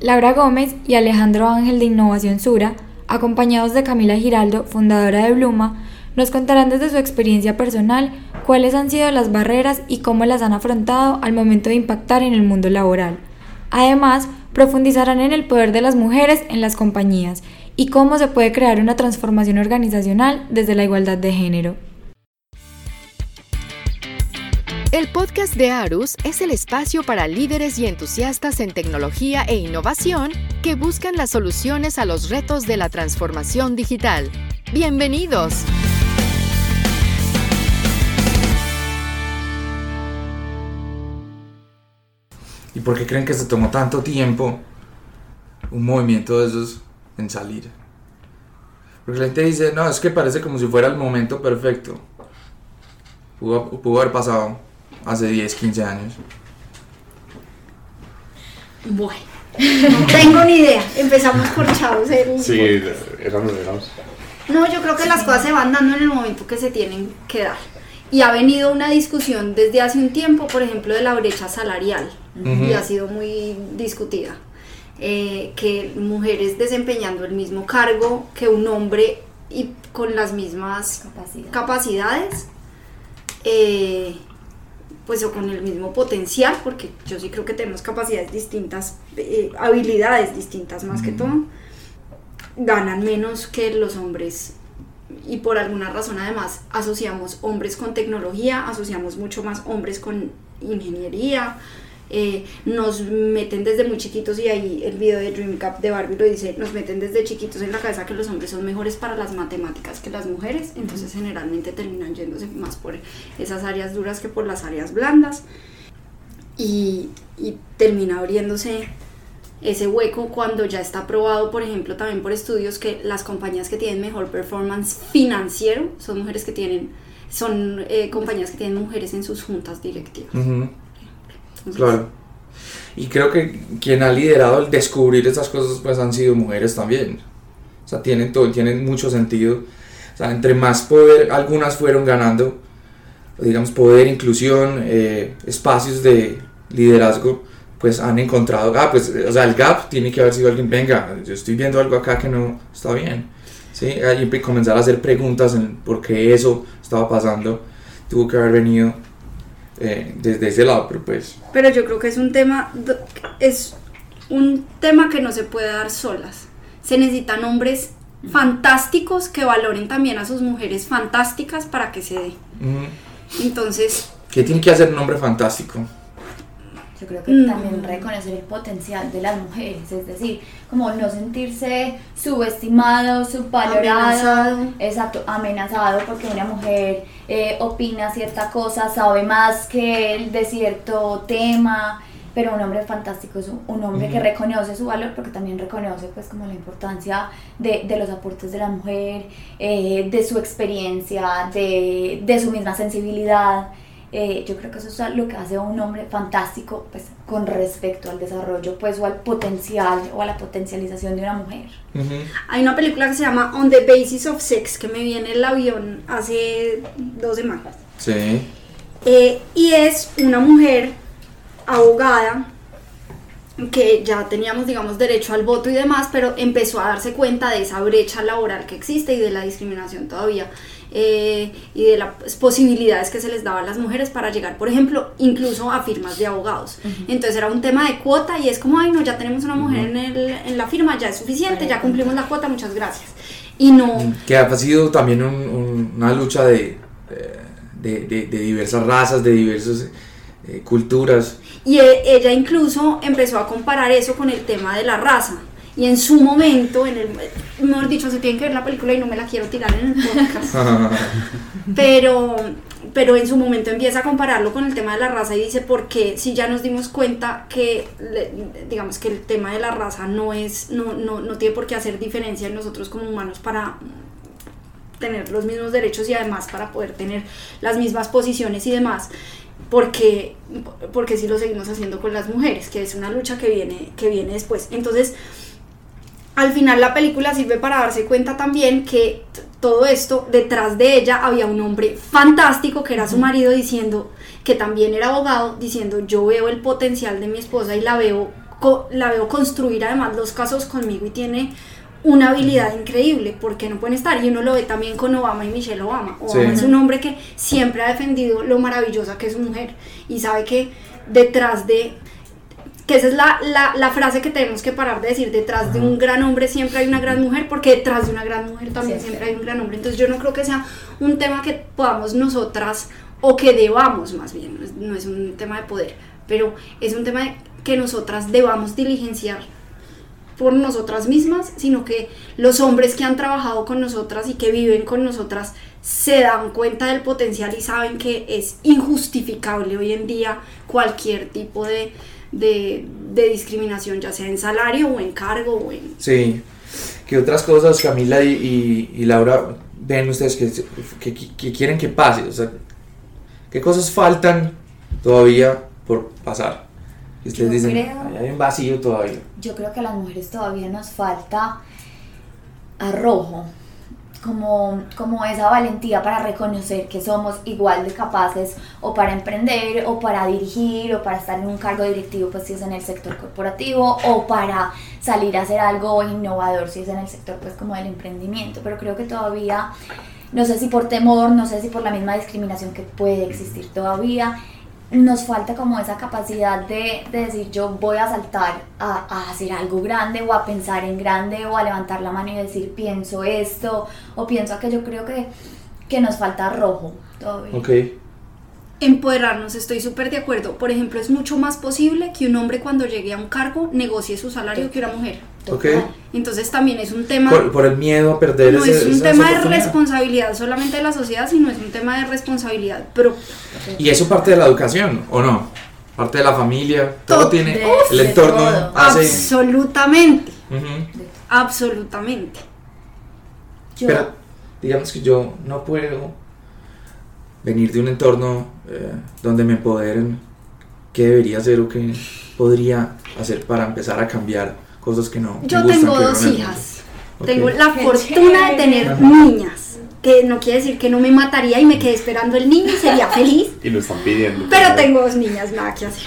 Laura Gómez y Alejandro Ángel de Innovación Sura, acompañados de Camila Giraldo, fundadora de Bluma, nos contarán desde su experiencia personal cuáles han sido las barreras y cómo las han afrontado al momento de impactar en el mundo laboral. Además, profundizarán en el poder de las mujeres en las compañías y cómo se puede crear una transformación organizacional desde la igualdad de género. El podcast de Arus es el espacio para líderes y entusiastas en tecnología e innovación que buscan las soluciones a los retos de la transformación digital. Bienvenidos. ¿Y por qué creen que se tomó tanto tiempo un movimiento de esos en salir? Porque la gente dice, no, es que parece como si fuera el momento perfecto. Pudo, haber pasado hace 10, 15 años. Bueno, no tengo ni idea. Empezamos por chavos. el- Sí, éramos, éramos. No, yo creo que las cosas se van dando en el momento que se tienen que dar. Y ha venido una discusión desde hace un tiempo, por ejemplo, de la brecha salarial. Y ha sido muy discutida. Eh, que mujeres desempeñando el mismo cargo que un hombre y con las mismas Capacidad. capacidades, eh, pues o con el mismo potencial, porque yo sí creo que tenemos capacidades distintas, eh, habilidades distintas más que todo, ganan menos que los hombres. Y por alguna razón además asociamos hombres con tecnología, asociamos mucho más hombres con ingeniería, eh, nos meten desde muy chiquitos y ahí el video de Dream Cup de Barbie lo dice, nos meten desde chiquitos en la cabeza que los hombres son mejores para las matemáticas que las mujeres, entonces generalmente terminan yéndose más por esas áreas duras que por las áreas blandas. Y, y termina abriéndose ese hueco cuando ya está probado, por ejemplo, también por estudios que las compañías que tienen mejor performance financiero son mujeres que tienen, son eh, compañías que tienen mujeres en sus juntas directivas. Ujú, Claro. Y creo que quien ha liderado el descubrir esas cosas pues han sido mujeres también. O sea, tienen, todo, tienen mucho sentido. O sea, entre más poder, algunas fueron ganando, digamos, poder, inclusión, eh, espacios de liderazgo, pues han encontrado, ah, pues, o sea, el gap tiene que haber sido alguien, venga, yo estoy viendo algo acá que no está bien. ¿Sí? Y comenzar a hacer preguntas en por qué eso estaba pasando. Tuvo que haber venido eh, desde ese lado, pero pues... Pero yo creo que es un tema, es un tema que no se puede dar solas. Se necesitan hombres fantásticos que valoren también a sus mujeres fantásticas para que se dé. ujú. Entonces, ¿Qué tiene que hacer un hombre fantástico? Yo creo que Mm. también reconocer el potencial de las mujeres, es decir, como no sentirse subestimado, subvalorado, Amenazado. exacto, amenazado porque una mujer eh, opina cierta cosa, sabe más que él de cierto tema, pero un hombre fantástico es un, un hombre que reconoce su valor porque también reconoce pues como la importancia de, de los aportes de la mujer, eh, de su experiencia, de, de su misma sensibilidad. Eh, yo creo que eso es lo que hace a un hombre fantástico pues, con respecto al desarrollo pues, o al potencial o a la potencialización de una mujer. Ujú. hay una película que se llama On the Basis of Sex que me vi en el avión hace dos semanas. Sí. Eh, y es una mujer abogada que ya teníamos, digamos, derecho al voto y demás, pero empezó a darse cuenta de esa brecha laboral que existe y de la discriminación todavía eh, y de las posibilidades que se les daba a las mujeres para llegar, por ejemplo, incluso a firmas de abogados. Entonces era un tema de cuota y es como, ay, no, ya tenemos una mujer en, el- en la firma, ya es suficiente, ya cumplimos la cuota, muchas gracias. Y no... Que ha sido también un- un- una lucha de, eh, de, de- de diversas razas, de diversas eh, culturas. Y e- ella incluso empezó a comparar eso con el tema de la raza. Y en su momento, en el, mejor dicho, se tienen que ver la película y no me la quiero tirar en el podcast. pero, pero en su momento empieza a compararlo con el tema de la raza y dice, porque si ya nos dimos cuenta que, digamos que el tema de la raza no es, no, no, no tiene por qué hacer diferencia en nosotros como humanos para tener los mismos derechos y además para poder tener las mismas posiciones y demás porque porque si lo seguimos haciendo con las mujeres que es una lucha que viene que viene después. Entonces al final la película sirve para darse cuenta también que todo esto detrás de ella había un hombre fantástico que era su marido diciendo que también era abogado diciendo yo veo el potencial de mi esposa y la veo la veo construir además los casos conmigo y tiene una habilidad increíble, porque no pueden estar? Y uno lo ve también con Obama y Michelle Obama. Obama Sí. es un hombre que siempre ha defendido lo maravillosa que es su mujer y sabe que detrás de que esa es la, la, la frase que tenemos que parar de decir, detrás de un gran hombre siempre hay una gran mujer, porque detrás de una gran mujer también siempre hay un gran hombre. Entonces yo no creo que sea un tema que podamos nosotras, o que debamos más bien, no es, no es un tema de poder, pero es un tema de que nosotras debamos diligenciar por nosotras mismas, sino que los hombres que han trabajado con nosotras y que viven con nosotras se dan cuenta del potencial y saben que es injustificable hoy en día cualquier tipo de, de, de discriminación, ya sea en salario o en cargo o en... Sí. ¿Qué otras cosas, Camila y, y- y Laura, ven ustedes que, que- que quieren que pase? O sea, ¿qué cosas faltan todavía por pasar? Y ustedes Yo dicen, creo- "Ay, hay un vacío todavía. Yo creo que a las mujeres todavía nos falta arrojo, como, como esa valentía para reconocer que somos igual de capaces o para emprender o para dirigir o para estar en un cargo directivo pues si es en el sector corporativo o para salir a hacer algo innovador si es en el sector pues como del emprendimiento, pero creo que todavía no sé si por temor, no sé si por la misma discriminación que puede existir todavía, nos falta como esa capacidad de, de decir yo voy a saltar a, a hacer algo grande o a pensar en grande o a levantar la mano y decir pienso esto o pienso aquello, creo que, que nos falta rojo todavía. Ok. Empoderarnos, estoy súper de acuerdo. Por ejemplo, es mucho más posible que un hombre cuando llegue a un cargo negocie su salario que una mujer. Ok. Total. Entonces también es un tema... Por, por el miedo a perder no ese- es un tema de responsabilidad solamente de la sociedad, sino es un tema de responsabilidad propia. ¿Y eso parte de la educación o no? Parte de la familia, todo, Todo. tiene, De- el de entorno todo. hace... Absolutamente, Ujú. absolutamente. Yo, Pero digamos que yo no puedo venir de un entorno eh, donde me empoderen. ¿Qué debería hacer o qué podría hacer para empezar a cambiar cosas que no Yo gustan, tengo dos hijas. Tengo la Qué fortuna de tener niñas. Que no quiere decir que no me mataría y me quedé esperando el niño y sería feliz. Y lo están pidiendo. Pero tengo dos niñas, nada que hacer.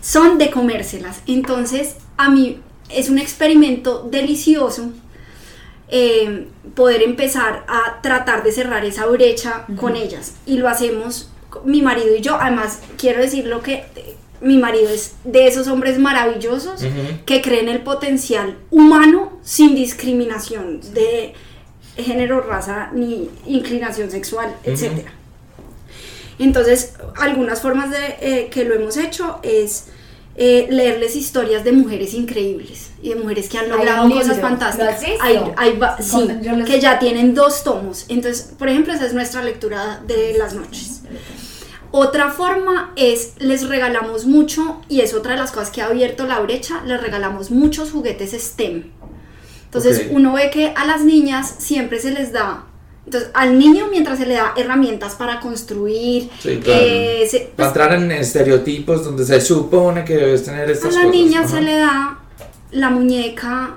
Son de comérselas. Entonces, a mí es un experimento delicioso eh, poder empezar a tratar de cerrar esa brecha con ellas. Y lo hacemos mi marido y yo. Además, quiero decir lo que mi marido es de esos hombres maravillosos que creen el potencial humano sin discriminación de género, raza ni inclinación sexual, Ujú. etcétera. Entonces, algunas formas de eh, que lo hemos hecho es eh, leerles historias de mujeres increíbles y de mujeres que han logrado cosas fantásticas. Hay- Sí, que ya tienen dos tomos. Entonces, por ejemplo, esa es nuestra lectura de las noches. Otra forma es les regalamos mucho, y es otra de las cosas que ha abierto la brecha, les regalamos muchos juguetes STEM. Entonces Ok. uno ve que a las niñas siempre se les da, entonces al niño mientras se le da herramientas para construir, Sí, claro. eh, se- Para pues, entrar en estereotipos donde se supone que debes tener a estas la cosas. niña Ajá. se le da la muñeca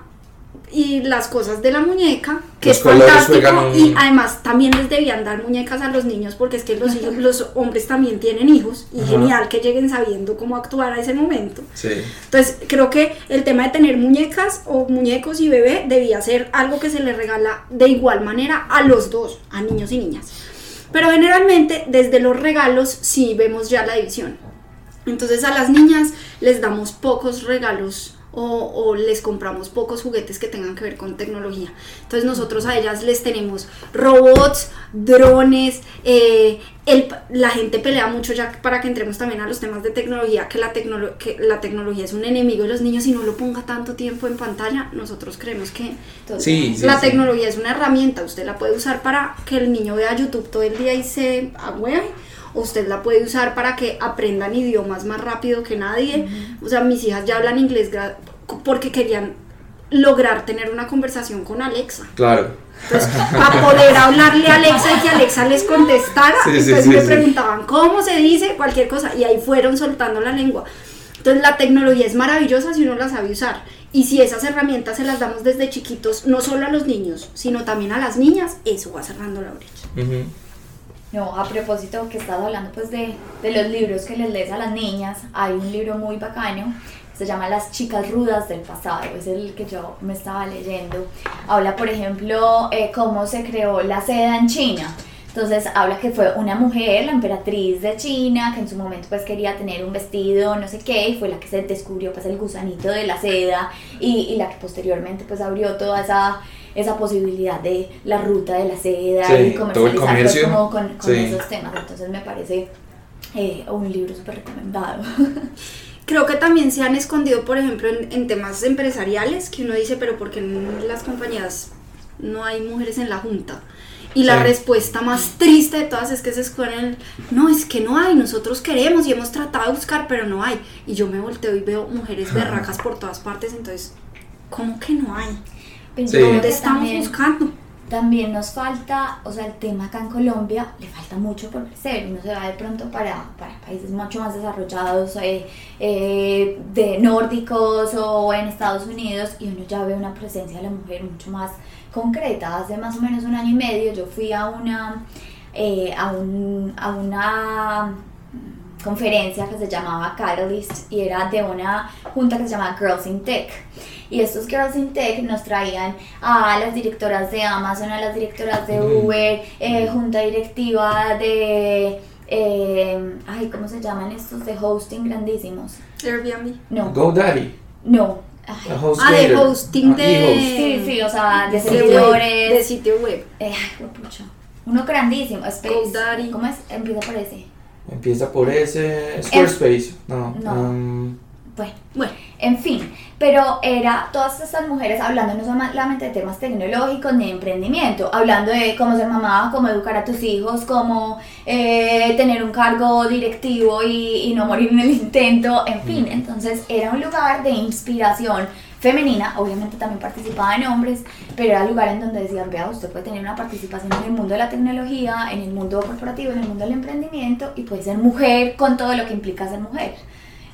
y las cosas de la muñeca, que Los es fantástico, y además también les debían dar muñecas a los niños porque es que los, hijos- los hombres también tienen hijos y Ajá. genial que lleguen sabiendo cómo actuar a ese momento. Sí. Entonces, creo que el tema de tener muñecas o muñecos y bebé debía ser algo que se le regala de igual manera a los dos, a niños y niñas. Pero generalmente, desde los regalos, sí vemos ya la división. Entonces, a las niñas les damos pocos regalos o, o les compramos pocos juguetes que tengan que ver con tecnología. Entonces, nosotros a ellas les tenemos robots, drones, eh, el- la gente pelea mucho ya para que entremos también a los temas de tecnología, que la, tecnolo- que la tecnología es un enemigo de los niños y no lo ponga tanto tiempo en pantalla. Nosotros creemos que total. Sí, sí, la sí. tecnología es una herramienta, usted la puede usar para que el niño vea YouTube todo el día y se agüe, usted la puede usar para que aprendan idiomas más rápido que nadie. O sea, mis hijas ya hablan inglés porque querían lograr tener una conversación con Alexa. Claro. Entonces, para poder hablarle a Alexa y que Alexa les contestara, Sí, entonces sí, me sí. preguntaban cómo se dice cualquier cosa y ahí fueron soltando la lengua. Entonces la tecnología es maravillosa si uno la sabe usar. Y si esas herramientas se las damos desde chiquitos, no solo a los niños, sino también a las niñas, eso va cerrando la brecha. No, a propósito que estás hablando pues de, de los libros que les lees a las niñas, hay un libro muy bacano, se llama Las chicas rudas del pasado, es el que yo me estaba leyendo. Habla, por ejemplo, eh, cómo se creó la seda en China. Entonces habla que fue una mujer, la emperatriz de China, que en su momento pues quería tener un vestido, no sé qué, y fue la que se descubrió pues el gusanito de la seda y, y la que posteriormente pues abrió toda esa, esa posibilidad de la ruta de la seda Sí, y todo el comercializar pues, comercio. como con, con Sí. esos temas. Entonces me parece eh, un libro súper recomendado. Creo que también se han escondido, por ejemplo, en, en temas empresariales, que uno dice, pero ¿por qué en las compañías no hay mujeres en la junta? Y la Sí. respuesta más triste de todas es que se esconden, no, es que no hay, nosotros queremos y hemos tratado de buscar, pero no hay. Y yo me volteo y veo mujeres berracas por todas partes, entonces, ¿cómo que no hay? Pero Sí. creo ¿Dónde que estamos también- buscando? También nos falta, o sea, el tema acá en Colombia le falta mucho por crecer. Uno se va de pronto para, para países mucho más desarrollados, eh, eh, de nórdicos o en Estados Unidos, y uno ya ve una presencia de la mujer mucho más concreta. Hace más o menos un año y medio yo fui a una, eh, a un, a una conferencia que se llamaba Catalyst y era de una junta que se llama Girls in Tech. Y estos Girls in Tech nos traían a las directoras de Amazon, a las directoras de. Uber, eh, junta directiva de... eh, ay, ¿cómo se llaman estos de hosting grandísimos? Airbnb. No, GoDaddy, no. Ay, a Ah, de hosting ah, de... sí, sí, o sea, de de servidores. de sitio web. eh, ay, pucha. Uno grandísimo, Space. GoDaddy. ¿Cómo es? Empieza por ese. Empieza por ese. Squarespace. No. No. um, Bueno, Bueno, En fin, pero era todas estas mujeres hablando no solamente de temas tecnológicos ni de emprendimiento, hablando de cómo ser mamá, cómo educar a tus hijos, cómo eh, tener un cargo directivo y, y no morir en el intento, en fin, entonces era un lugar de inspiración femenina, obviamente también participaban hombres, pero era lugar en donde decían, vea, usted puede tener una participación en el mundo de la tecnología, en el mundo corporativo, en el mundo del emprendimiento y puede ser mujer con todo lo que implica ser mujer.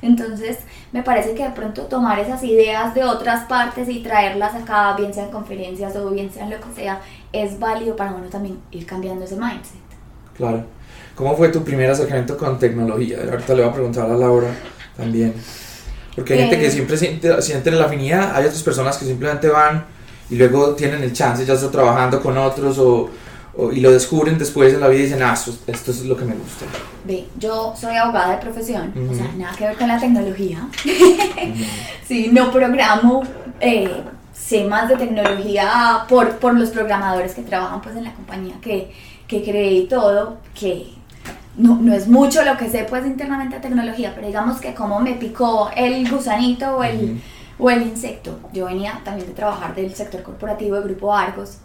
Entonces, me parece que de pronto tomar esas ideas de otras partes y traerlas acá, bien sea en conferencias o bien sea en lo que sea, es válido para uno también ir cambiando ese mindset. Claro. ¿Cómo fue tu primer acercamiento con tecnología? Ahorita le voy a preguntar a Laura también. Porque hay gente que Eh. siempre siente, siente la afinidad, hay otras personas que simplemente van y luego tienen el chance, ya está trabajando con otros o, o- y lo descubren después en la vida y dicen, ah, esto, esto es lo que me gusta. Ve, yo soy abogada de profesión, o sea, nada que ver con la tecnología. sí, no programo, eh, sé más de tecnología por, por los programadores que trabajan pues en la compañía que, que creé y todo, que no, no es mucho lo que sé pues internamente de tecnología, pero digamos que como me picó el gusanito o el, o el insecto. Yo venía también de trabajar del sector corporativo de Grupo Argos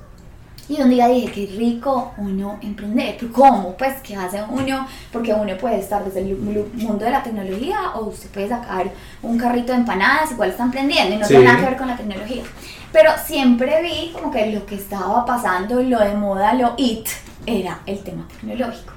y un día dije, qué rico uno emprender. ¿Pero ¿Cómo? Pues, ¿qué hace uno? Porque uno puede estar desde el mundo de la tecnología o usted puede sacar un carrito de empanadas, igual está emprendiendo y no Sí. tiene nada que ver con la tecnología. Pero siempre vi como que lo que estaba pasando, lo de moda, lo it, era el tema tecnológico.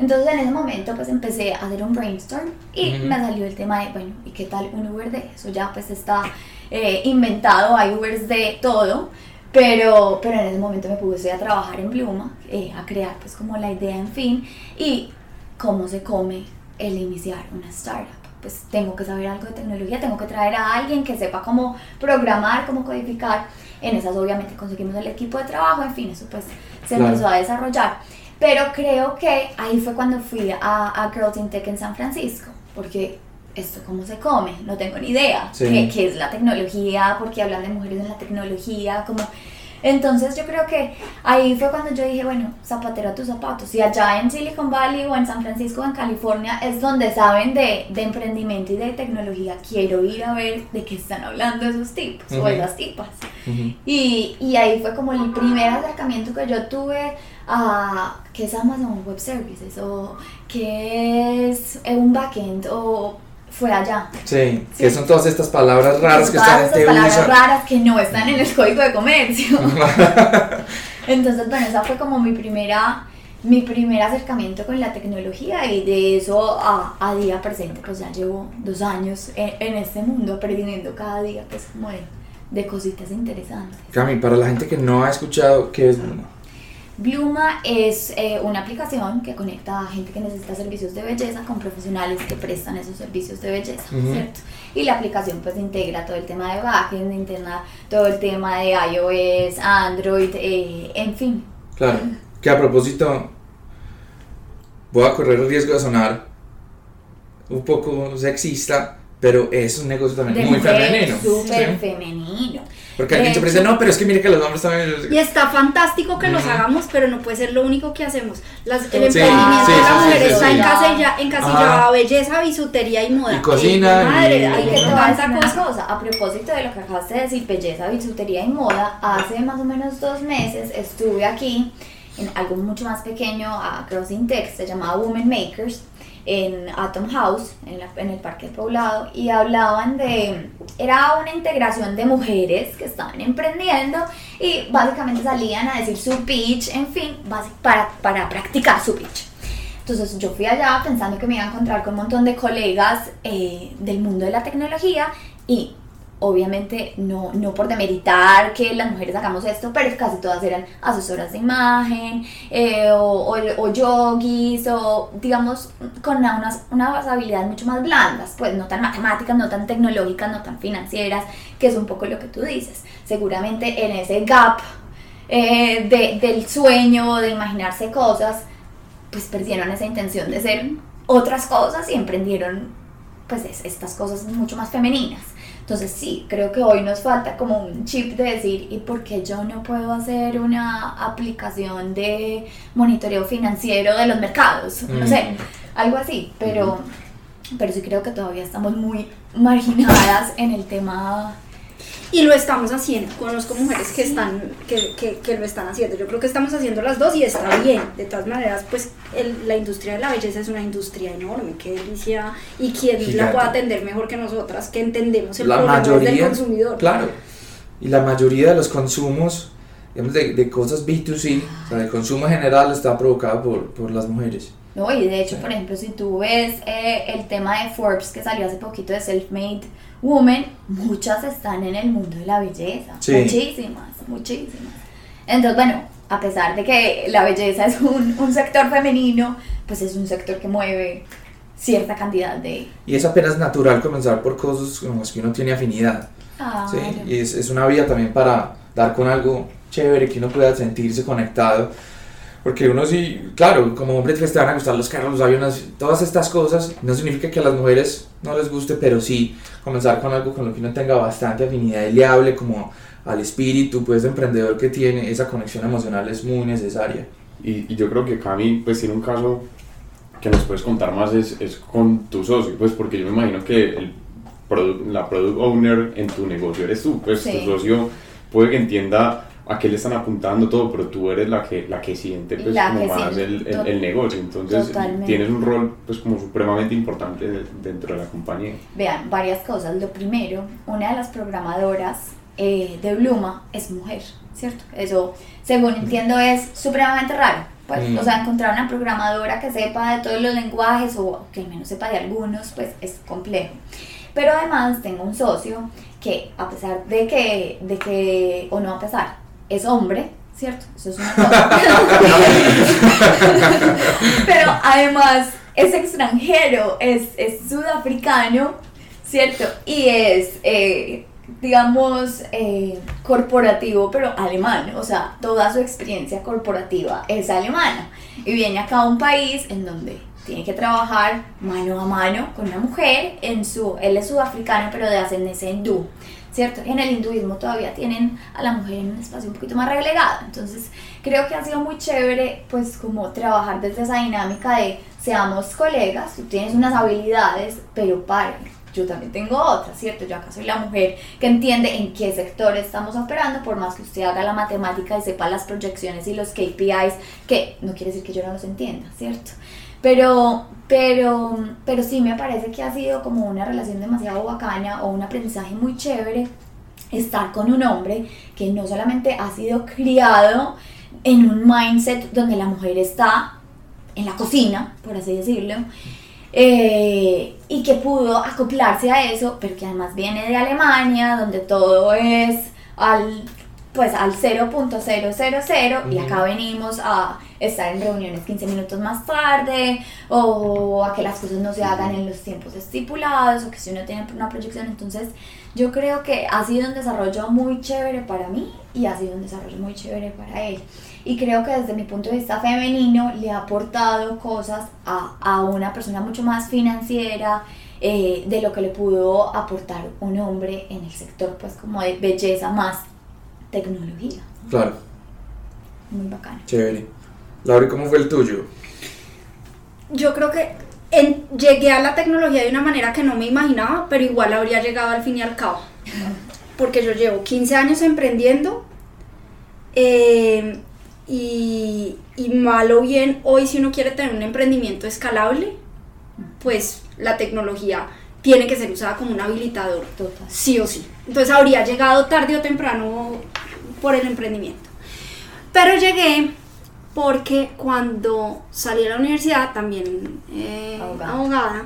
Entonces en ese momento pues empecé a hacer un brainstorm y Ujú. me salió el tema de, bueno, ¿y qué tal un Uber de eso? Ya pues está eh, inventado, hay Ubers de todo, pero, pero en ese momento me puse a trabajar en Bluma, eh, a crear pues como la idea, en fin, y cómo se come el iniciar una startup. Pues tengo que saber algo de tecnología, tengo que traer a alguien que sepa cómo programar, cómo codificar. En esas obviamente conseguimos el equipo de trabajo, en fin, eso pues se Claro. empezó a desarrollar. Pero creo que ahí fue cuando fui a, a Tech en San Francisco, porque esto cómo se come, no tengo ni idea Sí. qué, qué es la tecnología, porque hablan de mujeres en la tecnología, como... Entonces yo creo que ahí fue cuando yo dije, bueno, zapatero a tus zapatos. Y allá en Silicon Valley o en San Francisco o en California es donde saben de, de emprendimiento y de tecnología. Quiero ir a ver de qué están hablando esos tipos o esas tipas. Y, y ahí fue como el primer acercamiento que yo tuve a qué es Amazon Web Services o qué es un backend o fue allá. Sí, Sí. que son todas estas palabras raras que Todas esas gente palabras usa. raras que no están en el código de comercio. Entonces, bueno, esa fue como mi primera mi primer acercamiento con la tecnología y de eso a, a día presente, pues ya llevo dos años en, en este mundo aprendiendo cada día, pues como de, de cositas interesantes. Cami, para la gente que no ha escuchado, ¿qué es Bluma? Bluma es eh, una aplicación que conecta a gente que necesita servicios de belleza con profesionales que prestan esos servicios de belleza. ¿cierto? Y la aplicación pues integra todo el tema de backend, integra todo el tema de iOS, Android, eh, en fin. Claro, que a propósito, voy a correr el riesgo de sonar un poco sexista, pero es un negocio también De muy mujer, femenino. Súper ¿sí? femenino. Porque siempre dice, hecho- no, pero es que mire que los hombres también... Y está fantástico que los hagamos, pero no puede ser lo único que hacemos. Las, el Sí, emprendimiento sí, de la sí, mujer sí, está sí. encasilla- encasillado a belleza, bisutería y moda. Y cocina, Eh, madre, y- hay Y que tanta cosa. cosa, a propósito de lo que acabaste de decir, belleza, bisutería y moda, hace más o menos dos meses estuve aquí en algo mucho más pequeño a Crossing Tech, se llamaba Women Makers, en Atom House, en, la- en el Parque Poblado, y hablaban de, era una integración de mujeres que estaban emprendiendo y básicamente salían a decir su pitch, en fin, para, para practicar su pitch. Entonces yo fui allá pensando que me iba a encontrar con un montón de colegas eh, del mundo de la tecnología y obviamente no, no por demeritar que las mujeres hagamos esto, pero casi todas eran asesoras de imagen eh, o, o, o yogis o digamos con unas, unas habilidades mucho más blandas, pues no tan matemáticas, no tan tecnológicas, no tan financieras, que es un poco lo que tú dices. Seguramente en ese gap eh, de- del sueño, de imaginarse cosas, pues perdieron esa intención de ser otras cosas y emprendieron pues es- estas cosas mucho más femeninas. Entonces sí, creo que hoy nos falta como un chip de decir, ¿y por qué yo no puedo hacer una aplicación de monitoreo financiero de los mercados? No Mm. sé, algo así, pero, pero sí creo que todavía estamos muy marginadas en el tema Y lo estamos haciendo. Conozco mujeres que están, que, que, que lo están haciendo. Yo creo que estamos haciendo las dos y está bien. De todas maneras, pues el- la industria de la belleza es una industria enorme. Qué delicia. Y quién la puede atender mejor que nosotras, que entendemos el la problema del consumidor. claro, y la mayoría de los consumos, digamos, de, de cosas B2C, o sea, el consumo general está provocado por, por las mujeres. No, y de hecho, por ejemplo, si tú ves eh, el tema de Forbes que salió hace poquito de Self-Made Women, muchas están en el mundo de la belleza. Sí. Muchísimas, muchísimas. Entonces, bueno, a pesar de que la belleza es un, un sector femenino, pues es un sector que mueve cierta cantidad de... Y es apenas natural comenzar por cosas con las que uno tiene afinidad. ¿sí? Claro. Y es, es una vía también para dar con algo chévere, que uno pueda sentirse conectado. Porque uno sí, claro, como hombre pues, te van a gustar los carros, los aviones, todas estas cosas. No significa que a las mujeres no les guste, pero sí comenzar con algo con lo que uno tenga bastante afinidad y le hable como al espíritu pues, de emprendedor que tiene. Esa conexión emocional es muy necesaria. Y, y yo creo que Cami pues tiene un caso que nos puedes contar más es, es con tu socio, pues porque yo me imagino que el produ- la product owner en tu negocio eres tú, pues Sí. tu socio puede que entienda a qué le están apuntando todo, pero tú eres la que, la que siente pues La como que más siente, el, el- el negocio, entonces totalmente. tienes un rol pues como supremamente importante de- dentro de la compañía. Vean, varias cosas. Lo primero, una de las programadoras eh, de Bluma es mujer, ¿cierto? Eso, según entiendo, es supremamente raro. Pues, Mm. O sea, encontrar una programadora que sepa de todos los lenguajes o que al menos sepa de algunos, pues es complejo. Pero además tengo un socio que a pesar de que, de que o no a pesar, es hombre, ¿cierto? Eso es una cosa. Pero además es extranjero, es, es sudafricano, ¿cierto? Y es, eh, digamos, eh, corporativo, pero alemán. O sea, toda su experiencia corporativa es alemana. Y viene acá a un país en donde tiene que trabajar mano a mano con una mujer. En su, él es sudafricano, pero de ascendencia hindú. ¿Cierto? En el hinduismo todavía tienen a la mujer en un espacio un poquito más relegado. Entonces, creo que ha sido muy chévere, pues, como trabajar desde esa dinámica de seamos colegas, tú tienes unas habilidades, pero para, yo también tengo otras, ¿cierto? Yo acá soy la mujer que entiende en qué sector estamos operando, por más que usted haga la matemática y sepa las proyecciones y los KPIs, que no quiere decir que yo no los entienda, ¿cierto? Pero, pero, pero sí me parece que ha sido como una relación demasiado bacana o un aprendizaje muy chévere estar con un hombre que no solamente ha sido criado en un mindset donde la mujer está en la cocina, por así decirlo, eh, y que pudo acoplarse a eso, pero que además viene de Alemania, donde todo es al pues al 0.000 y acá venimos a estar en reuniones 15 minutos más tarde o a que las cosas no se hagan en los tiempos estipulados o que si uno tiene una proyección. Entonces yo creo que ha sido un desarrollo muy chévere para mí y ha sido un desarrollo muy chévere para él. Y creo que desde mi punto de vista femenino le ha aportado cosas a, a una persona mucho más financiera, eh, de lo que le pudo aportar un hombre en el sector pues como de belleza más tecnología. Claro. Muy bacano. Chévere. Laura, ¿cómo fue el tuyo? Yo creo que en- llegué a la tecnología de una manera que no me imaginaba, pero igual habría llegado al fin y al cabo. Porque yo llevo 15 años emprendiendo eh, y, y mal o bien, hoy si uno quiere tener un emprendimiento escalable, pues la tecnología tiene que ser usada como un habilitador Total. sí o sí. Entonces habría llegado tarde o temprano por el emprendimiento. Pero llegué porque cuando salí de la universidad, también eh, Abogada. abogada,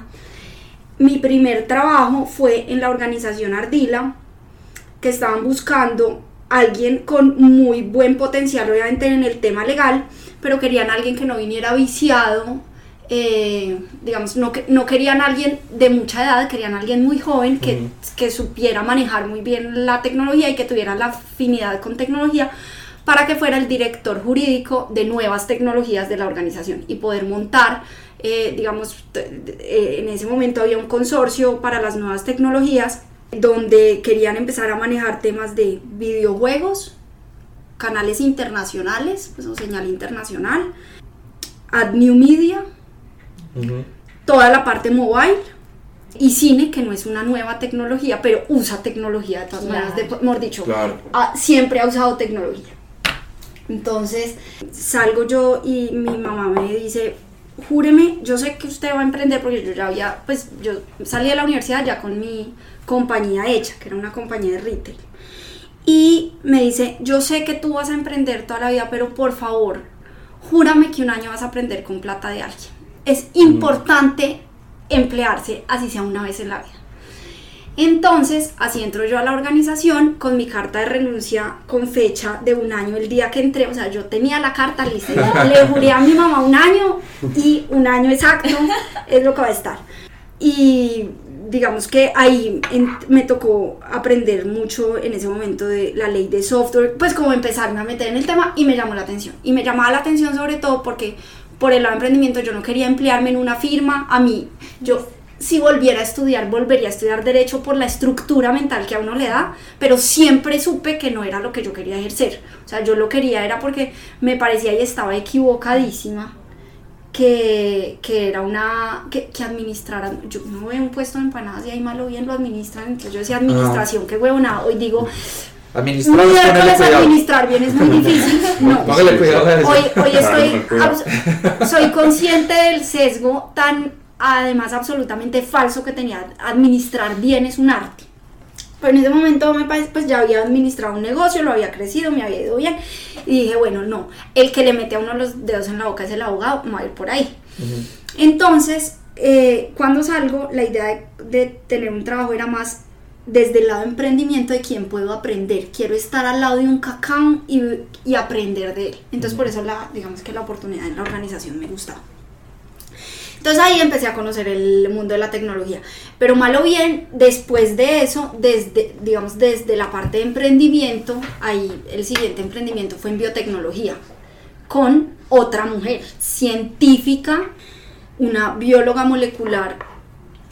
mi primer trabajo fue en la organización Ardila, que estaban buscando alguien con muy buen potencial, obviamente en el tema legal, pero querían alguien que no viniera viciado, eh, digamos, no, que- no querían alguien de mucha edad, querían alguien muy joven que, que supiera manejar muy bien la tecnología y que tuviera la afinidad con tecnología para que fuera el director jurídico de nuevas tecnologías de la organización y poder montar, eh, digamos, eh, en ese momento había un consorcio para las nuevas tecnologías donde querían empezar a manejar temas de videojuegos, canales internacionales, pues, o señal internacional, Ad New Media, toda la parte mobile y cine, que no es una nueva tecnología, pero usa tecnología de todas Claro. maneras, de- mejor dicho, Claro. ah, siempre ha usado tecnología. Entonces salgo yo y mi mamá me dice, júreme, yo sé que usted va a emprender porque yo ya había, pues yo salí de la universidad ya con mi compañía hecha, que era una compañía de retail. Y me dice, yo sé que tú vas a emprender toda la vida, pero por favor, júrame que un año vas a aprender con plata de alguien. Es importante emplearse, así sea una vez en la vida. Entonces, así entro yo a la organización con mi carta de renuncia con fecha de un año el día que entré. O sea, yo tenía la carta lista. Le juré a mi mamá un año y un año exacto es lo que va a estar. Y digamos que ahí en- me tocó aprender mucho en ese momento de la ley de software, pues como empezarme a meter en el tema y me llamó la atención. Y me llamaba la atención sobre todo porque por el lado de emprendimiento yo no quería emplearme en una firma. A mí, yo si volviera a estudiar, volvería a estudiar derecho por la estructura mental que a uno le da, pero siempre supe que no era lo que yo quería ejercer. O sea, yo lo quería era porque me parecía y estaba equivocadísima que, que era una que, que administraran yo no veo un puesto de empanadas y ahí malo bien lo administran entonces yo decía administración qué huevona hoy digo Administrar administrar bien es muy difícil no. Hoy, hoy estoy soy consciente del sesgo tan además absolutamente falso que tenía administrar bien es un arte pero en ese momento me parece, pues ya había administrado un negocio, lo había crecido, me había ido bien. Y dije, bueno, no, el que le mete a uno los dedos en la boca es el abogado, voy a ir por ahí. Entonces, eh, cuando salgo, la idea de, de tener un trabajo era más desde el lado de emprendimiento de quién puedo aprender. Quiero estar al lado de un cacao y, y aprender de él. Entonces, por eso, la, digamos que la oportunidad en la organización me gustaba. Entonces ahí empecé a conocer el mundo de la tecnología. Pero mal o bien, después de eso, desde, digamos, desde la parte de emprendimiento, ahí el siguiente emprendimiento fue en biotecnología, con otra mujer, científica, una bióloga molecular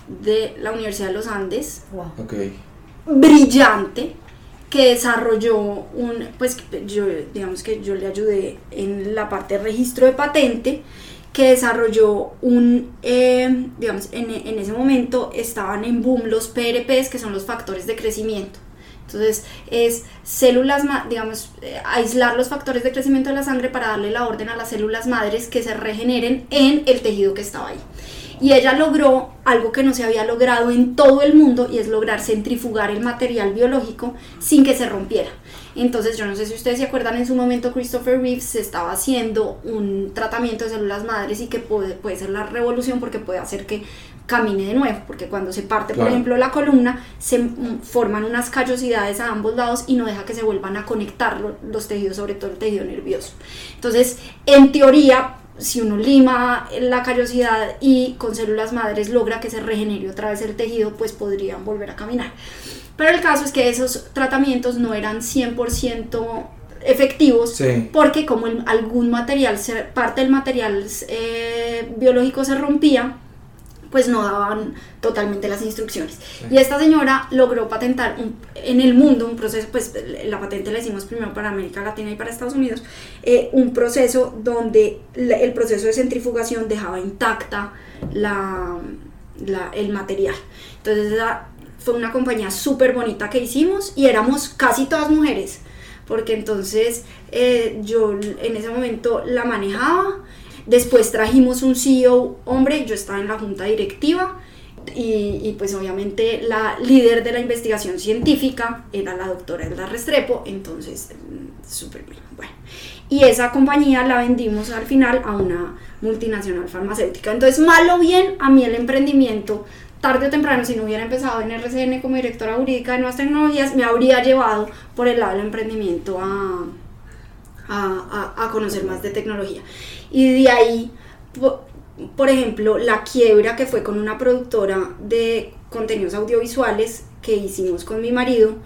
de la Universidad de los Andes, Wow. Ok. brillante que desarrolló un, pues yo digamos que yo le ayudé en la parte de registro de patente, que desarrolló un, eh, digamos, en, en ese momento estaban en boom los PRPs, que son los factores de crecimiento. Entonces es células, digamos, eh, aislar los factores de crecimiento de la sangre para darle la orden a las células madres que se regeneren en el tejido que estaba ahí. Y ella logró algo que no se había logrado en todo el mundo y es lograr centrifugar el material biológico sin que se rompiera. Entonces yo no sé si ustedes se acuerdan en su momento Christopher Reeves estaba haciendo un tratamiento de células madres y que puede, puede ser la revolución porque puede hacer que camine de nuevo, porque cuando se parte, por ejemplo, la columna, se forman unas callosidades a ambos lados y no deja que se vuelvan a conectar lo- los tejidos, sobre todo el tejido nervioso. Entonces, en teoría, si uno lima la callosidad y con células madres logra que se regenere otra vez el tejido, pues podrían volver a caminar. Pero el caso es que esos tratamientos no eran 100% efectivos Sí. porque como el- algún material, se- parte del material eh, biológico se rompía, pues no daban totalmente las instrucciones. Y esta señora logró patentar un- en el mundo un proceso, pues la patente la hicimos primero para América Latina y para Estados Unidos, eh, un proceso donde la- el proceso de centrifugación dejaba intacta la, la- el material. Entonces esa fue una compañía súper bonita que hicimos y éramos casi todas mujeres, porque entonces eh, yo en ese momento la manejaba. Después trajimos un CEO hombre, yo estaba en la junta directiva y, y, pues obviamente la líder de la investigación científica era la doctora Elda Restrepo, entonces mm, súper bien. Bueno, y esa compañía la vendimos al final a una multinacional farmacéutica. Entonces, mal o bien, a mí el emprendimiento, tarde o temprano, si no hubiera empezado en RCN como directora jurídica de nuevas tecnologías, me habría llevado por el lado del emprendimiento a, a, conocer más de tecnología. Y de ahí, po- por ejemplo, la quiebra que fue con una productora de contenidos audiovisuales que hicimos con mi marido,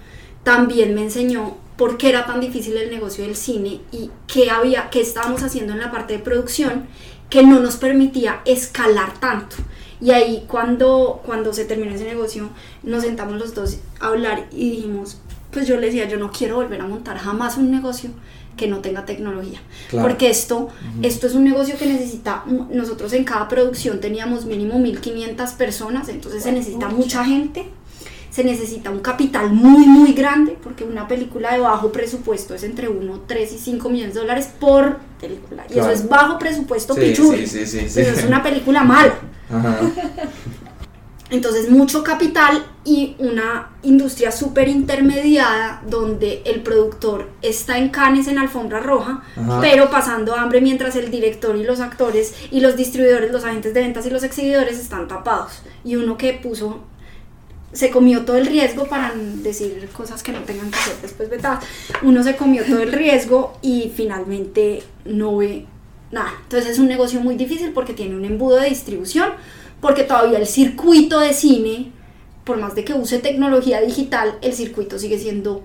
también me enseñó por qué era tan difícil el negocio del cine y qué había, qué estábamos haciendo en la parte de producción que no nos permitía escalar tanto. Y ahí cuando, cuando se terminó ese negocio, nos sentamos los dos a hablar y dijimos, pues yo le decía, yo no quiero volver a montar jamás un negocio que no tenga tecnología. Claro. Porque esto, esto es un negocio que necesita, nosotros en cada producción teníamos mínimo 1500 personas, entonces se necesita mucha gente, se necesita un capital muy, muy grande, porque una película de bajo presupuesto es entre 1, 3 y 5 millones de dólares por película. Y Claro. eso es bajo presupuesto Sí, pichurri. sí, sí, sí, sí. Eso es una película mala. Ajá. Entonces mucho capital y una industria súper intermediada donde el productor está en canes en alfombra roja, Ajá. pero pasando hambre mientras el director y los actores y los distribuidores, los agentes de ventas y los exhibidores están tapados. Y uno que puso, se comió todo el riesgo para decir cosas que no tengan que ser después vetadas, uno se comió todo el riesgo y finalmente no ve nada. Entonces es un negocio muy difícil porque tiene un embudo de distribución, porque todavía el circuito de cine, por más de que use tecnología digital, el circuito sigue siendo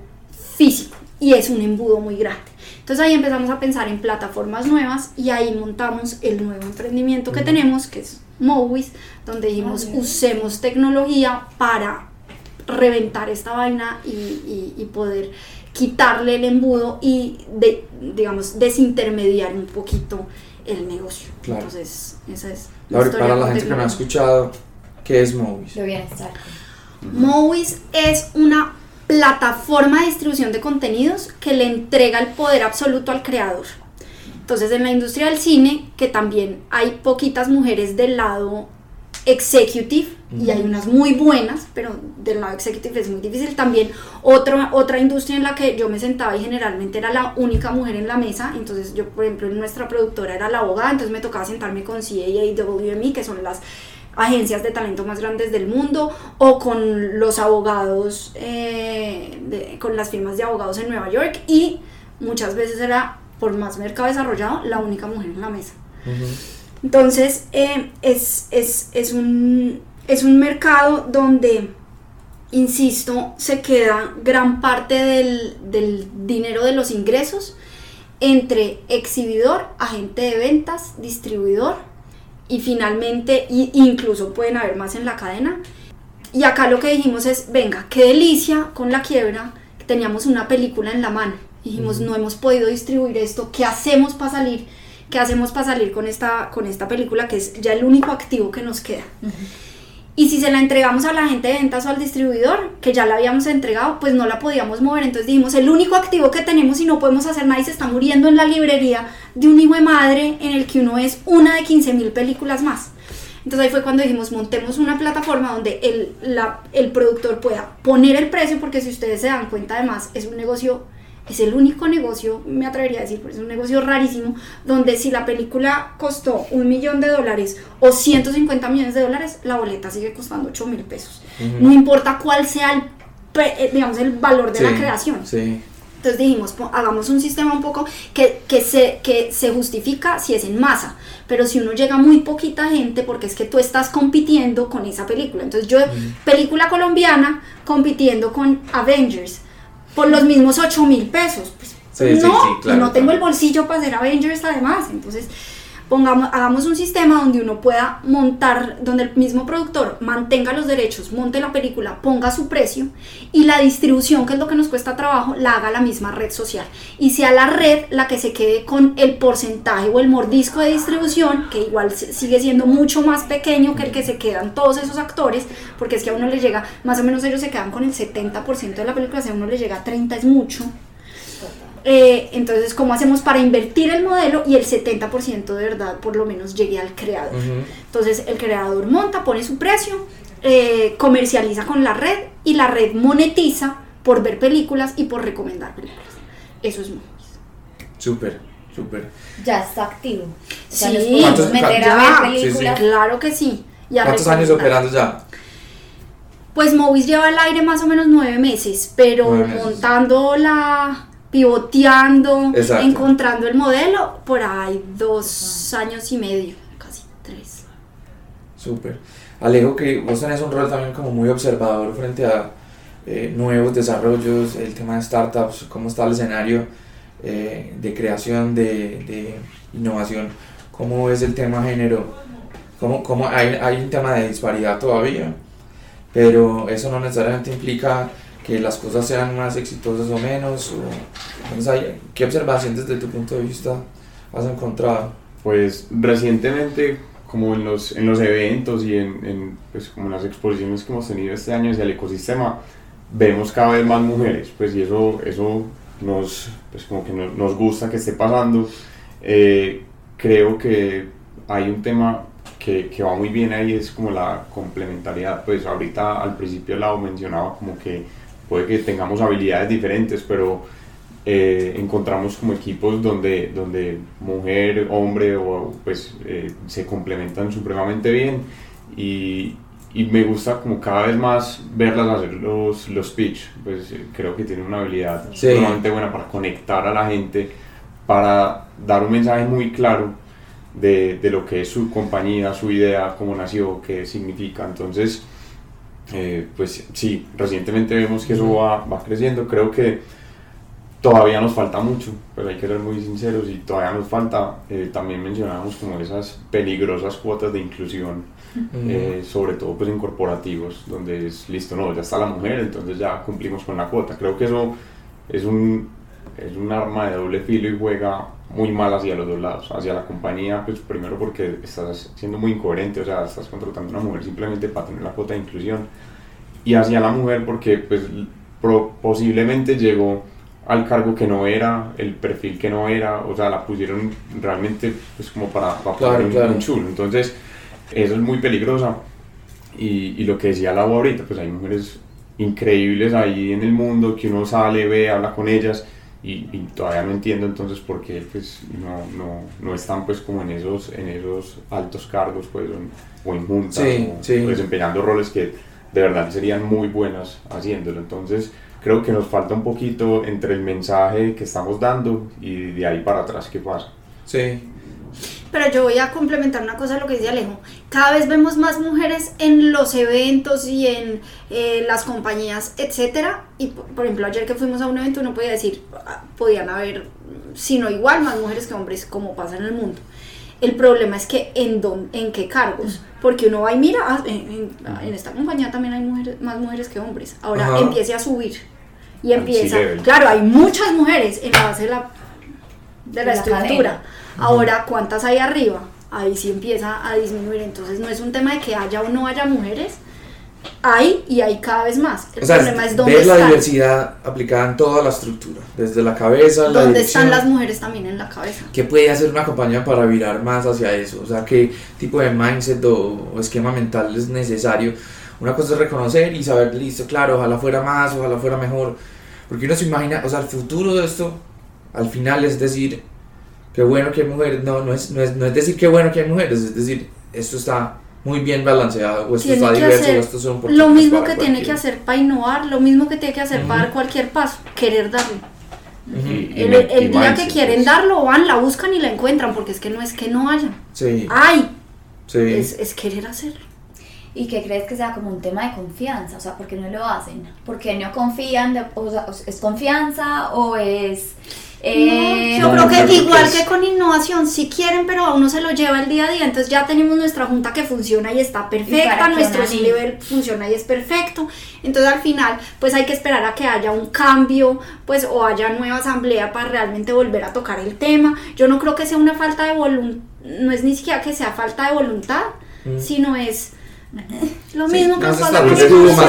físico y es un embudo muy grande. Entonces ahí empezamos a pensar en plataformas nuevas y ahí montamos el nuevo emprendimiento que tenemos, que es Mowis, donde dijimos Ah, usemos tecnología para reventar esta vaina y, y- y poder quitarle el embudo y de, digamos desintermediar un poquito el negocio. Claro. Entonces, esa es Laura, historia para la gente que no ha escuchado, ¿qué es bienestar. Mowis es una plataforma de distribución de contenidos que le entrega el poder absoluto al creador. Entonces, en la industria del cine, que también hay poquitas mujeres del lado executive y hay unas muy buenas, pero del lado executive es muy difícil. También otra, otra industria en la que yo me sentaba y generalmente era la única mujer en la mesa. Entonces, yo, por ejemplo, en nuestra productora era la abogada, entonces me tocaba sentarme con CA y WME, que son las agencias de talento más grandes del mundo o con los abogados, eh, de- con las firmas de abogados en Nueva York y muchas veces era, por más mercado desarrollado, la única mujer en la mesa. Entonces, eh, es, es, es, un, es un mercado donde, insisto, se queda gran parte del, del dinero de los ingresos entre exhibidor, agente de ventas, distribuidor y finalmente, y incluso pueden haber más en la cadena. Y acá lo que dijimos es, venga, qué delicia con la quiebra, teníamos una película en la mano. Dijimos, no hemos podido distribuir esto, ¿qué hacemos para salir? ¿Qué hacemos para salir con esta, con esta película que es ya el único activo que nos queda? Y si se la entregamos a la gente de ventas o al distribuidor, que ya la habíamos entregado, pues no la podíamos mover. Entonces dijimos, el único activo que tenemos y no podemos hacer nada y se está muriendo en la librería de un hijo de madre en el que uno es una de 15 mil películas más. Entonces ahí fue cuando dijimos, montemos una plataforma donde el, la- el productor pueda poner el precio, porque si ustedes se dan cuenta además es un negocio Es el único negocio, me atrevería a decir, pero es un negocio rarísimo, donde si la película costó un millón de dólares o 150 millones de dólares, la boleta sigue costando 8 mil pesos. No importa cuál sea el, eh, digamos, el valor de la creación. Sí. Entonces dijimos, hagamos un sistema un poco que, que, se, que se justifica si es en masa, pero si uno llega muy poquita gente, porque es que tú estás compitiendo con esa película. Entonces yo, película colombiana, compitiendo con Avengers, por los mismos 8 mil pesos. Pues, Sí, sí, no, sí, claro, y no tengo claro. el bolsillo para hacer Avengers además. Entonces, pongamos, hagamos un sistema donde uno pueda montar, donde el mismo productor mantenga los derechos, monte la película, ponga su precio y la distribución, que es lo que nos cuesta trabajo, la haga la misma red social. Y sea la red la que se quede con el porcentaje o el mordisco de distribución, que igual sigue siendo mucho más pequeño que el que se quedan todos esos actores, porque es que a uno le llega, más o menos ellos se quedan con el 70% de la película, si a uno le llega a 30 es mucho. Eh, entonces, ¿cómo hacemos para invertir el modelo y el 70% de verdad por lo menos llegue al creador? Entonces, el creador monta, pone su precio, eh, comercializa con la red y la red monetiza por ver películas y por recomendar películas. Eso es muy. Súper, súper. Ya está activo. Sí. nos podemos ¿Cuántos- meter a ver Sí, sí. películas. Claro que sí. y a ¿Cuántos años operando ya? Pues Movies lleva al aire más o menos nueve meses, pero Nueve meses. montándola, pivoteando, Exacto. encontrando el modelo, por ahí dos años y medio, casi tres. Súper. Alejo, que vos tenés un rol también como muy observador frente a eh, nuevos desarrollos, el tema de startups, cómo está el escenario eh, de creación, de, de innovación, cómo ves el tema género, cómo, cómo hay, hay un tema de disparidad todavía, pero eso no necesariamente implica que las cosas sean más exitosas o menos. O, ¿Qué observación desde tu punto de vista has encontrado? Pues recientemente, como en los, en los eventos y en, en, pues, como en las exposiciones que hemos tenido este año hacia el ecosistema, vemos cada vez más mujeres, pues y eso, eso nos, pues, como que nos, nos gusta que esté pasando. Eh, creo que hay un tema que, que va muy bien ahí, es como la complementariedad, pues ahorita al principio Lau mencionaba como que puede que tengamos habilidades diferentes, pero eh, encontramos como equipos donde, donde mujer, hombre o pues eh, se complementan supremamente bien. Y, y me gusta como cada vez más verlas hacer los, los pitch, pues eh, creo que tienen una habilidad Sí. sumamente buena para conectar a la gente, para dar un mensaje muy claro de, de lo que es su compañía, su idea, cómo nació, qué significa, entonces eh, pues sí, recientemente vemos que eso va, va creciendo. Creo que todavía nos falta mucho, pero hay que ser muy sinceros y todavía nos falta. eh, también mencionábamos como esas peligrosas cuotas de inclusión, eh, sobre todo pues en corporativos, donde es listo, no, ya está la mujer, entonces ya cumplimos con la cuota. Creo que eso es un, es un arma de doble filo y juega muy mal hacia los dos lados. Hacia la compañía, pues primero porque estás siendo muy incoherente, o sea, estás contratando a una mujer simplemente para tener la cuota de inclusión. Y hacia la mujer porque pues pro- posiblemente llegó al cargo que no era, el perfil que no era, o sea, la pusieron realmente pues como para, para Claro, poner un, claro. un chulo. Entonces, eso es muy peligrosa. Y, y lo que decía Lau ahorita, pues hay mujeres increíbles ahí en el mundo que uno sale, ve, habla con ellas y, y todavía no entiendo entonces por qué pues no, no, no están pues como en esos, en esos altos cargos pues o en, juntas Sí, o, sí. desempeñando roles que de verdad serían muy buenas haciéndolo. Entonces creo que nos falta un poquito entre el mensaje que estamos dando y de ahí para atrás qué pasa. Sí, Pero yo voy a complementar una cosa a lo que dice Alejo. Cada vez vemos más mujeres en los eventos y en eh, las compañías, etcétera. Y por ejemplo, ayer que fuimos a un evento, uno podía decir, ah, podían haber, si no igual, más mujeres que hombres, como pasa en el mundo. El problema es que en, dónde- en qué cargos, porque uno va y mira, ah, en, en- en esta compañía también hay mujeres, más mujeres que hombres. Ahora Ajá. empiece a subir y empieza, claro, hay muchas mujeres en la base de la, de la De la estructura. cadena. Ahora, ¿cuántas hay arriba? Ahí sí empieza a disminuir. Entonces, no es un tema de que haya o no haya mujeres. Hay y hay cada vez más. El o sea, problema es dónde ves la están. diversidad aplicada en toda la estructura, desde la cabeza, la ¿Dónde dirección. están las mujeres también en la cabeza? ¿Qué puede hacer una compañía para virar más hacia eso? O sea, ¿qué tipo de mindset o, o esquema mental es necesario? Una cosa es reconocer y saber, listo, claro, ojalá fuera más, ojalá fuera mejor. Porque uno se imagina, o sea, el futuro de esto, al final es decir, qué bueno que hay mujeres, no, no es, no es, no es decir qué bueno que hay mujeres, es decir, esto está muy bien balanceado, o esto Tiene está que diverso, o estos son lo mismo para que tiene que hacer para innovar, lo mismo que tiene que hacer para Ujú. dar cualquier paso, querer darle. Ujú. Y- y El, el día que quieren darlo, van, la buscan y la encuentran, porque es que no es que no haya. Sí, Ay, sí. es, es querer hacerlo. ¿Y qué crees que sea como un tema de confianza? O sea, ¿por qué no lo hacen? ¿Por qué no confían? de- o sea, ¿Es confianza o es...? Eh, Yo no, creo que igual que es- que con innovación, si quieren, pero a uno se lo lleva el día a día, entonces ya tenemos nuestra junta que funciona y está perfecta, nuestro nivel funciona y es perfecto, entonces al final pues hay que esperar a que haya un cambio, pues o haya nueva asamblea para realmente volver a tocar el tema. Yo no creo que sea una falta de voluntad, no es ni siquiera que sea falta de voluntad, sino es lo Sí, mismo que más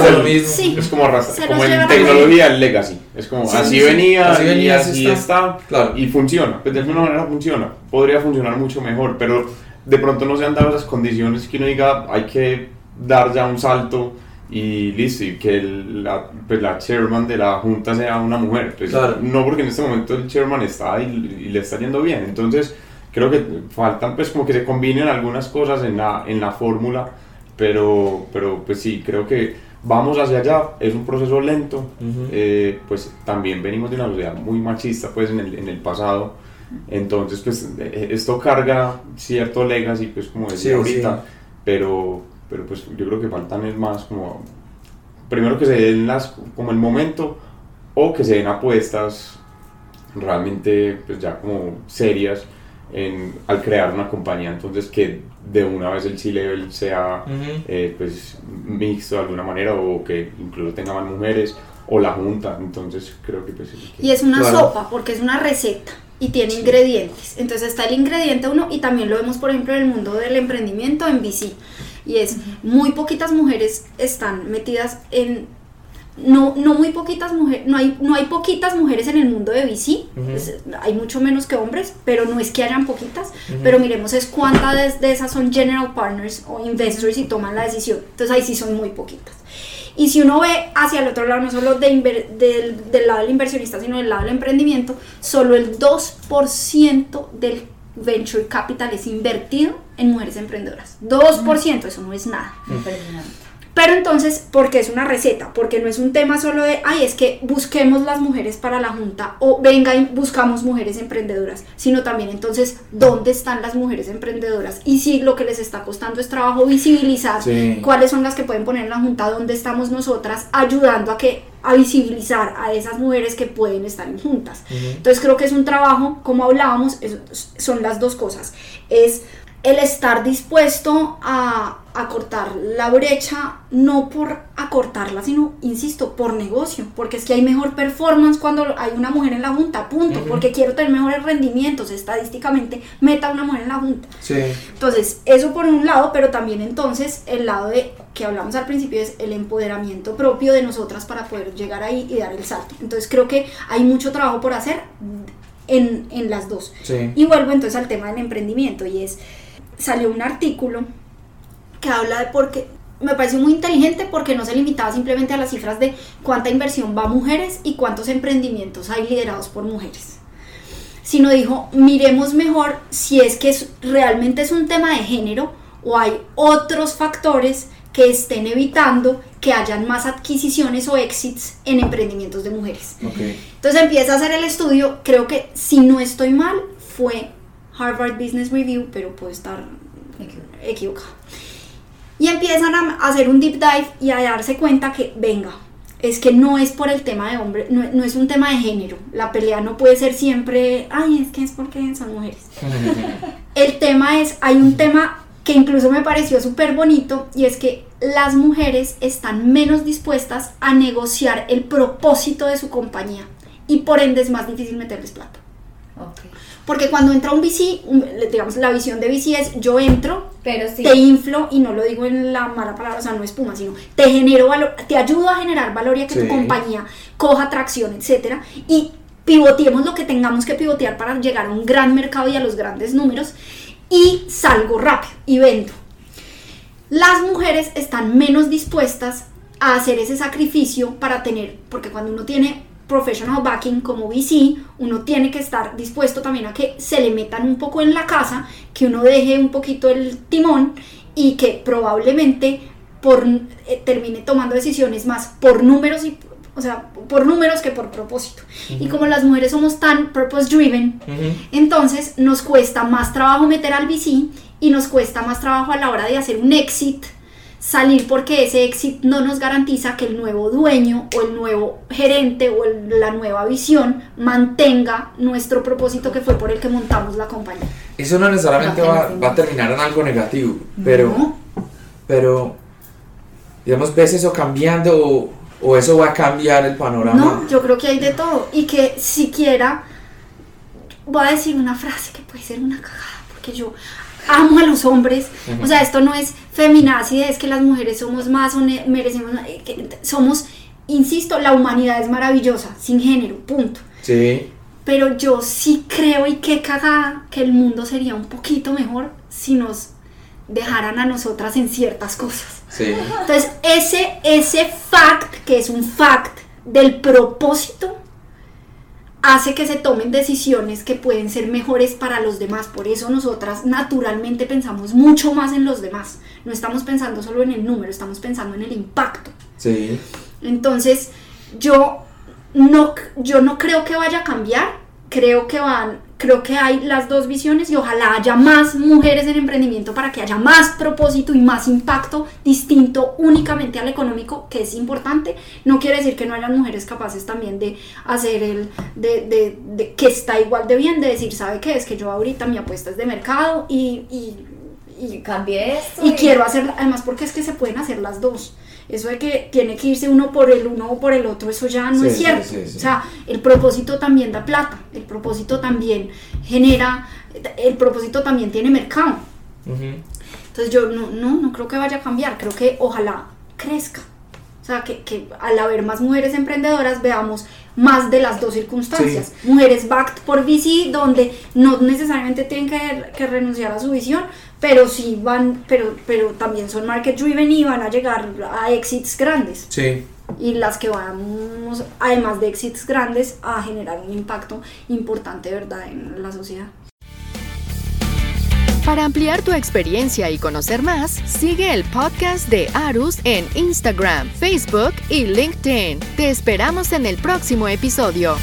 de lo mismo. Sí. Es como, en tecnología el legacy. Es como Sí, así sí, sí. venía Así y venía, así así está. está. Claro. Y funciona. Pues de alguna manera funciona. Podría funcionar mucho mejor, pero de pronto no se han dado esas condiciones que uno diga hay que dar ya un salto y listo, y que el- la, pues la chairman de la junta sea una mujer. Pues Claro. No porque en este momento el chairman está y, y le está yendo bien. Entonces creo que faltan pues como que se combinen algunas cosas en la, en la fórmula, pero, pero pues sí, creo que vamos hacia allá, es un proceso lento, Ujú. eh, pues también venimos de una sociedad muy machista pues en el, en el pasado, entonces pues eh, esto carga cierto legacy pues como decía Sí, ahorita, sí. pero, pero pues yo creo que faltan es más como, primero que se den las, como el momento o que se den apuestas realmente pues ya como serias en, al crear una compañía, entonces que de una vez el C-Level sea eh, pues mixto de alguna manera o que incluso tenga más mujeres o la junta, entonces creo que pues que- Y es una Claro. sopa, porque es una receta y tiene ingredientes. Entonces está el ingrediente uno y también lo vemos, por ejemplo, en el mundo del emprendimiento en VC. Y es muy poquitas mujeres están metidas en no, no muy poquitas mujeres, no hay, no hay poquitas mujeres en el mundo de VC, Ujú. es- hay mucho menos que hombres, pero no es que hayan poquitas, pero miremos es cuántas de, de esas son general partners o investors y toman la decisión, entonces ahí sí son muy poquitas. Y si uno ve hacia el otro lado, no solo de inver- del, del lado del inversionista, sino del lado del emprendimiento, solo el 2% del venture capital es invertido en mujeres emprendedoras. 2%, eso no es nada. Impresionante. Pero entonces, ¿por qué es una receta? Porque no es un tema solo de, ay, es que busquemos las mujeres para la junta o venga y buscamos mujeres emprendedoras, sino también entonces, ¿dónde están las mujeres emprendedoras? Y si lo que les está costando es trabajo visibilizar Sí. cuáles son las que pueden poner en la junta, dónde estamos nosotras, ayudando a que a visibilizar a esas mujeres que pueden estar en juntas. Entonces creo que es un trabajo, como hablábamos, es- son las dos cosas. Es el estar dispuesto a acortar la brecha, no por acortarla, sino, insisto, por negocio, porque es que hay mejor performance cuando hay una mujer en la junta, punto, porque quiero tener mejores rendimientos, estadísticamente, meta una mujer en la junta. Sí. Entonces, eso por un lado, pero también entonces el lado de que hablamos al principio es el empoderamiento propio de nosotras para poder llegar ahí y dar el salto. Entonces, creo que hay mucho trabajo por hacer en, en las dos. Sí. Y vuelvo entonces al tema del emprendimiento y es, salió un artículo que habla de por qué, me pareció muy inteligente porque no se limitaba simplemente a las cifras de cuánta inversión va a mujeres y cuántos emprendimientos hay liderados por mujeres sino dijo, miremos mejor si es que es- realmente es un tema de género o hay otros factores que estén evitando que hayan más adquisiciones o exits en emprendimientos de mujeres. Entonces empieza a hacer el estudio, creo que si no estoy mal, fue Harvard Business Review, pero puedo estar equivocada. Y empiezan a hacer un deep dive y a darse cuenta que, venga, es que no es por el tema de hombre, no, no es un tema de género. La pelea no puede ser siempre, ay, es que es porque son mujeres. El tema es, hay un tema que incluso me pareció súper bonito y es que las mujeres están menos dispuestas a negociar el propósito de su compañía y por ende es más difícil meterles plata. Porque cuando entra un VC, un- digamos, la visión de VC es yo entro, Pero sí. te inflo, y no lo digo en la mala palabra, o sea, no espuma, sino te genero valor, te ayudo a generar valor y a que Sí. tu compañía coja tracción, etcétera, y pivoteemos lo que tengamos que pivotear para llegar a un gran mercado y a los grandes números, y salgo rápido y vendo. Las mujeres están menos dispuestas a hacer ese sacrificio para tener, porque cuando uno tiene professional backing como VC, uno tiene que estar dispuesto también a que se le metan un poco en la casa, que uno deje un poquito el timón y que probablemente por, eh, termine tomando decisiones más por números y o sea, por números que por propósito. Y como las mujeres somos tan purpose driven, entonces nos cuesta más trabajo meter al VC y nos cuesta más trabajo a la hora de hacer un exit salir porque ese exit no nos garantiza que el nuevo dueño o el nuevo gerente o la nueva visión mantenga nuestro propósito que fue por el que montamos la compañía. Eso no necesariamente va, va a terminar en algo negativo, pero, pero digamos, ¿ves eso cambiando o, o, eso va a cambiar el panorama? No, yo creo que hay de todo y que siquiera voy a decir una frase que puede ser una cagada, porque yo amo a los hombres. O sea, esto no es feminazi, es que las mujeres somos más, merecemos, eh, somos, insisto, la humanidad es maravillosa, sin género, punto. Sí. Pero yo sí creo y qué cagada que el mundo sería un poquito mejor si nos dejaran a nosotras en ciertas cosas. Sí. Entonces, ese, ese fact, que es un fact del propósito, hace que se tomen decisiones que pueden ser mejores para los demás. Por eso nosotras naturalmente pensamos mucho más en los demás. No estamos pensando solo en el número, estamos pensando en el impacto. Sí. Entonces, yo no, yo no creo que vaya a cambiar. Creo que van creo que hay las dos visiones y ojalá haya más mujeres en emprendimiento para que haya más propósito y más impacto distinto únicamente al económico, que es importante. No quiere decir que no hayan mujeres capaces también de hacer el, de, de, de que está igual de bien, de decir, ¿sabe qué? Es que yo ahorita mi apuesta es de mercado y... y y cambié esto. Y, quiero hacer, además porque es que se pueden hacer las dos. Eso de que tiene que irse uno por el uno o por el otro, eso ya no es cierto. O sea, el propósito también da plata, el propósito también genera, el propósito también tiene mercado. Entonces yo no, no, no creo que vaya a cambiar, creo que ojalá crezca. O sea, que, que, al haber más mujeres emprendedoras veamos más de las dos circunstancias. Mujeres backed por VC, donde no necesariamente tienen que, que, renunciar a su visión, pero sí van, pero, pero también son market driven y van a llegar a exits grandes. Sí. Y las que vamos, además de exits grandes, a generar un impacto importante, ¿verdad?, en la sociedad. Para ampliar tu experiencia y conocer más, sigue el podcast de Arus en Instagram, Facebook y LinkedIn. Te esperamos en el próximo episodio.